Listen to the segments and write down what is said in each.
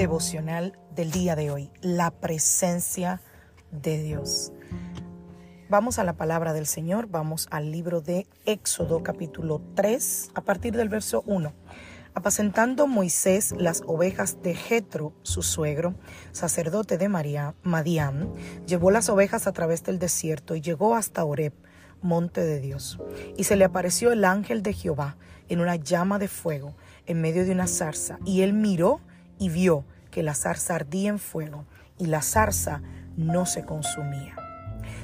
Devocional del día de hoy, la presencia de Dios. Vamos a la palabra del Señor, vamos al libro de Éxodo capítulo 3, a partir del verso 1. Apacentando Moisés las ovejas de Jetro, su suegro, sacerdote de María, Madián, llevó las ovejas a través del desierto y llegó hasta Oreb, monte de Dios. Y se le apareció el ángel de Jehová en una llama de fuego en medio de una zarza, y él miró y vio que la zarza ardía en fuego, y la zarza no se consumía.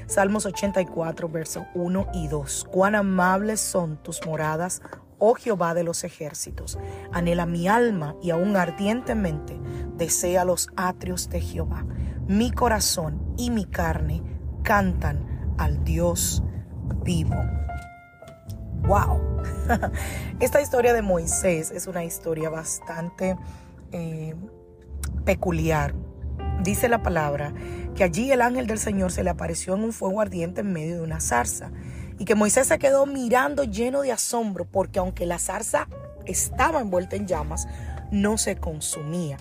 Salmos 84, versos 1 y 2. Cuán amables son tus moradas, oh Jehová de los ejércitos. Anhela mi alma y aún ardientemente desea los atrios de Jehová. Mi corazón y mi carne cantan al Dios vivo. ¡Wow! Esta historia de Moisés es una historia bastante eh, peculiar. Dice la palabra que allí el ángel del Señor se le apareció en un fuego ardiente en medio de una zarza y que Moisés se quedó mirando lleno de asombro porque aunque la zarza estaba envuelta en llamas, no se consumía.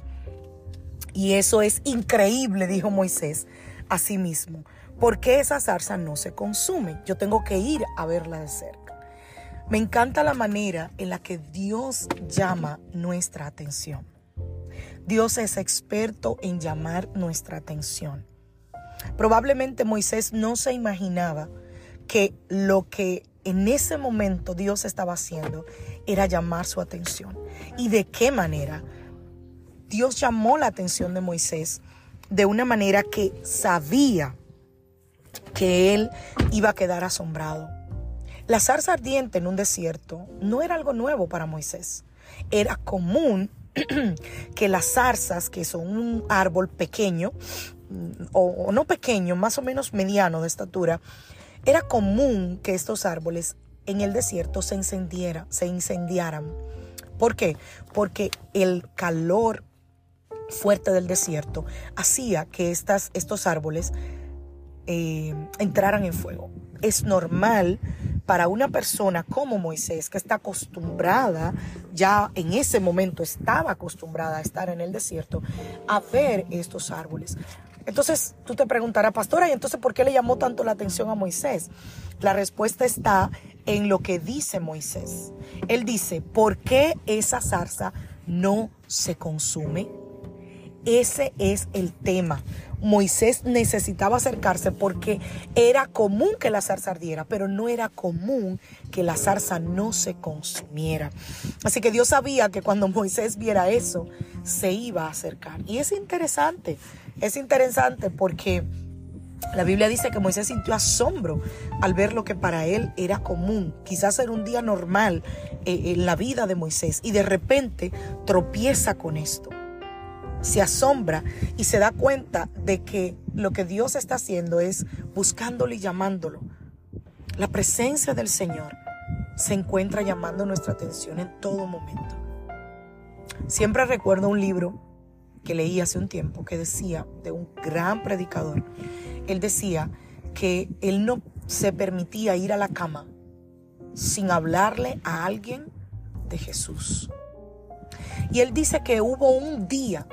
Y eso es increíble, dijo Moisés a sí mismo. ¿Por qué esa zarza no se consume? Yo tengo que ir a verla de cerca. Me encanta la manera en la que Dios llama nuestra atención. Dios es experto en llamar nuestra atención. Probablemente Moisés no se imaginaba que lo que en ese momento Dios estaba haciendo era llamar su atención. ¿Y de qué manera? Dios llamó la atención de Moisés de una manera que sabía que él iba a quedar asombrado. La zarza ardiente en un desierto no era algo nuevo para Moisés. Era común que las zarzas, que son un árbol pequeño, o, no pequeño, más o menos mediano de estatura, era común que estos árboles en el desierto se encendiera, se incendiaran. ¿Por qué? Porque el calor fuerte del desierto hacía que estas, estos árboles eh, entraran en fuego. Es normal para una persona como Moisés, que está acostumbrada, ya en ese momento estaba acostumbrada a estar en el desierto, a ver estos árboles. Entonces tú te preguntarás, pastora, ¿y entonces por qué le llamó tanto la atención a Moisés? La respuesta está en lo que dice Moisés. Él dice, ¿por qué esa zarza no se consume? Ese es el tema. Moisés necesitaba acercarse porque era común que la zarza ardiera, pero no era común que la zarza no se consumiera. Así que Dios sabía que cuando Moisés viera eso, se iba a acercar. Y es interesante, es interesante porque la Biblia dice que Moisés sintió asombro al ver lo que para él era común. Quizás era un día normal eh, en la vida de Moisés y de repente tropieza con esto se asombra y se da cuenta de que lo que Dios está haciendo es buscándolo y llamándolo. La presencia del Señor se encuentra llamando nuestra atención en todo momento. Siempre recuerdo un libro que leí hace un tiempo que decía de un gran predicador. Él decía que él no se permitía ir a la cama sin hablarle a alguien de Jesús. Y él dice que hubo un día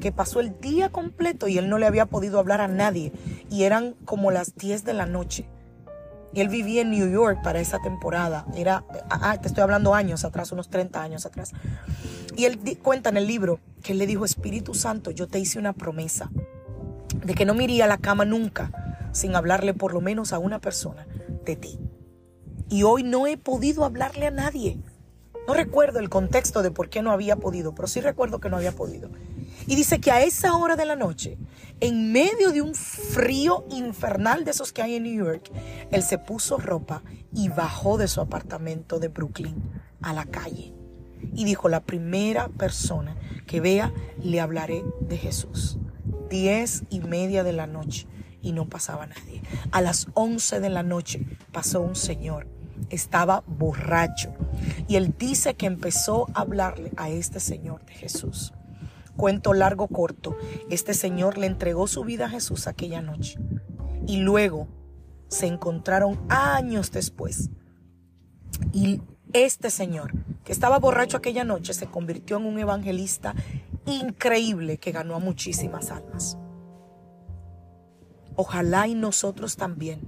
que pasó el día completo y él no le había podido hablar a nadie. Y eran como las 10 de la noche. Él vivía en New York para esa temporada. Era, ah, ah, te estoy hablando años atrás, unos 30 años atrás. Y él cuenta en el libro que él le dijo, Espíritu Santo, yo te hice una promesa de que no me iría a la cama nunca sin hablarle por lo menos a una persona de ti. Y hoy no he podido hablarle a nadie. No recuerdo el contexto de por qué no había podido, pero sí recuerdo que no había podido. Y dice que a esa hora de la noche, en medio de un frío infernal de esos que hay en New York, él se puso ropa y bajó de su apartamento de Brooklyn a la calle. Y dijo, la primera persona que vea, le hablaré de Jesús. Diez y media de la noche y no pasaba nadie. A las once de la noche pasó un señor. Estaba borracho. Y él dice que empezó a hablarle a este señor de Jesús. Cuento largo corto, este señor le entregó su vida a Jesús aquella noche. Y luego se encontraron años después. Y este señor, que estaba borracho aquella noche, se convirtió en un evangelista increíble que ganó a muchísimas almas. Ojalá y nosotros también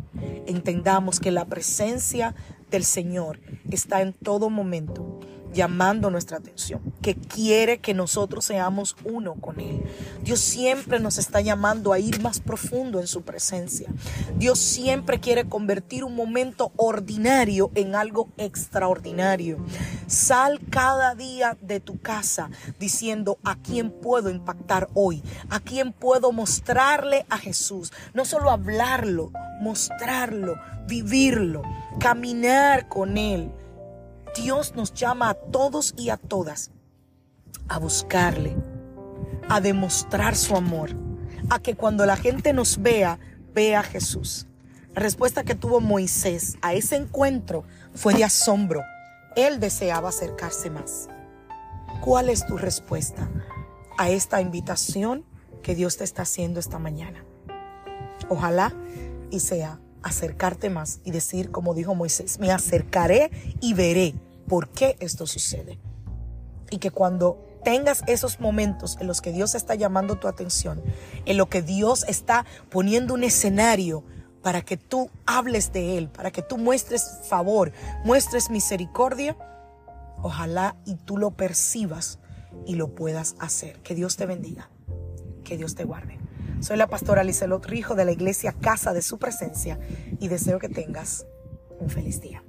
entendamos que la presencia del Señor está en todo momento llamando nuestra atención, que quiere que nosotros seamos uno con Él. Dios siempre nos está llamando a ir más profundo en su presencia. Dios siempre quiere convertir un momento ordinario en algo extraordinario. Sal cada día de tu casa diciendo a quién puedo impactar hoy, a quién puedo mostrarle a Jesús. No solo hablarlo, mostrarlo, vivirlo, caminar con Él Dios nos llama a todos y a todas a buscarle, a demostrar su amor, a que cuando la gente nos vea, vea a Jesús. La respuesta que tuvo Moisés a ese encuentro fue de asombro. Él deseaba acercarse más. ¿Cuál es tu respuesta a esta invitación que Dios te está haciendo esta mañana? Ojalá y sea acercarte más y decir, como dijo Moisés, me acercaré y veré por qué esto sucede. Y que cuando tengas esos momentos en los que Dios está llamando tu atención, en lo que Dios está poniendo un escenario para que tú hables de Él, para que tú muestres favor, muestres misericordia, ojalá y tú lo percibas y lo puedas hacer. Que Dios te bendiga, que Dios te guarde. Soy la pastora Lizelot Rijo de la iglesia Casa de Su Presencia y deseo que tengas un feliz día.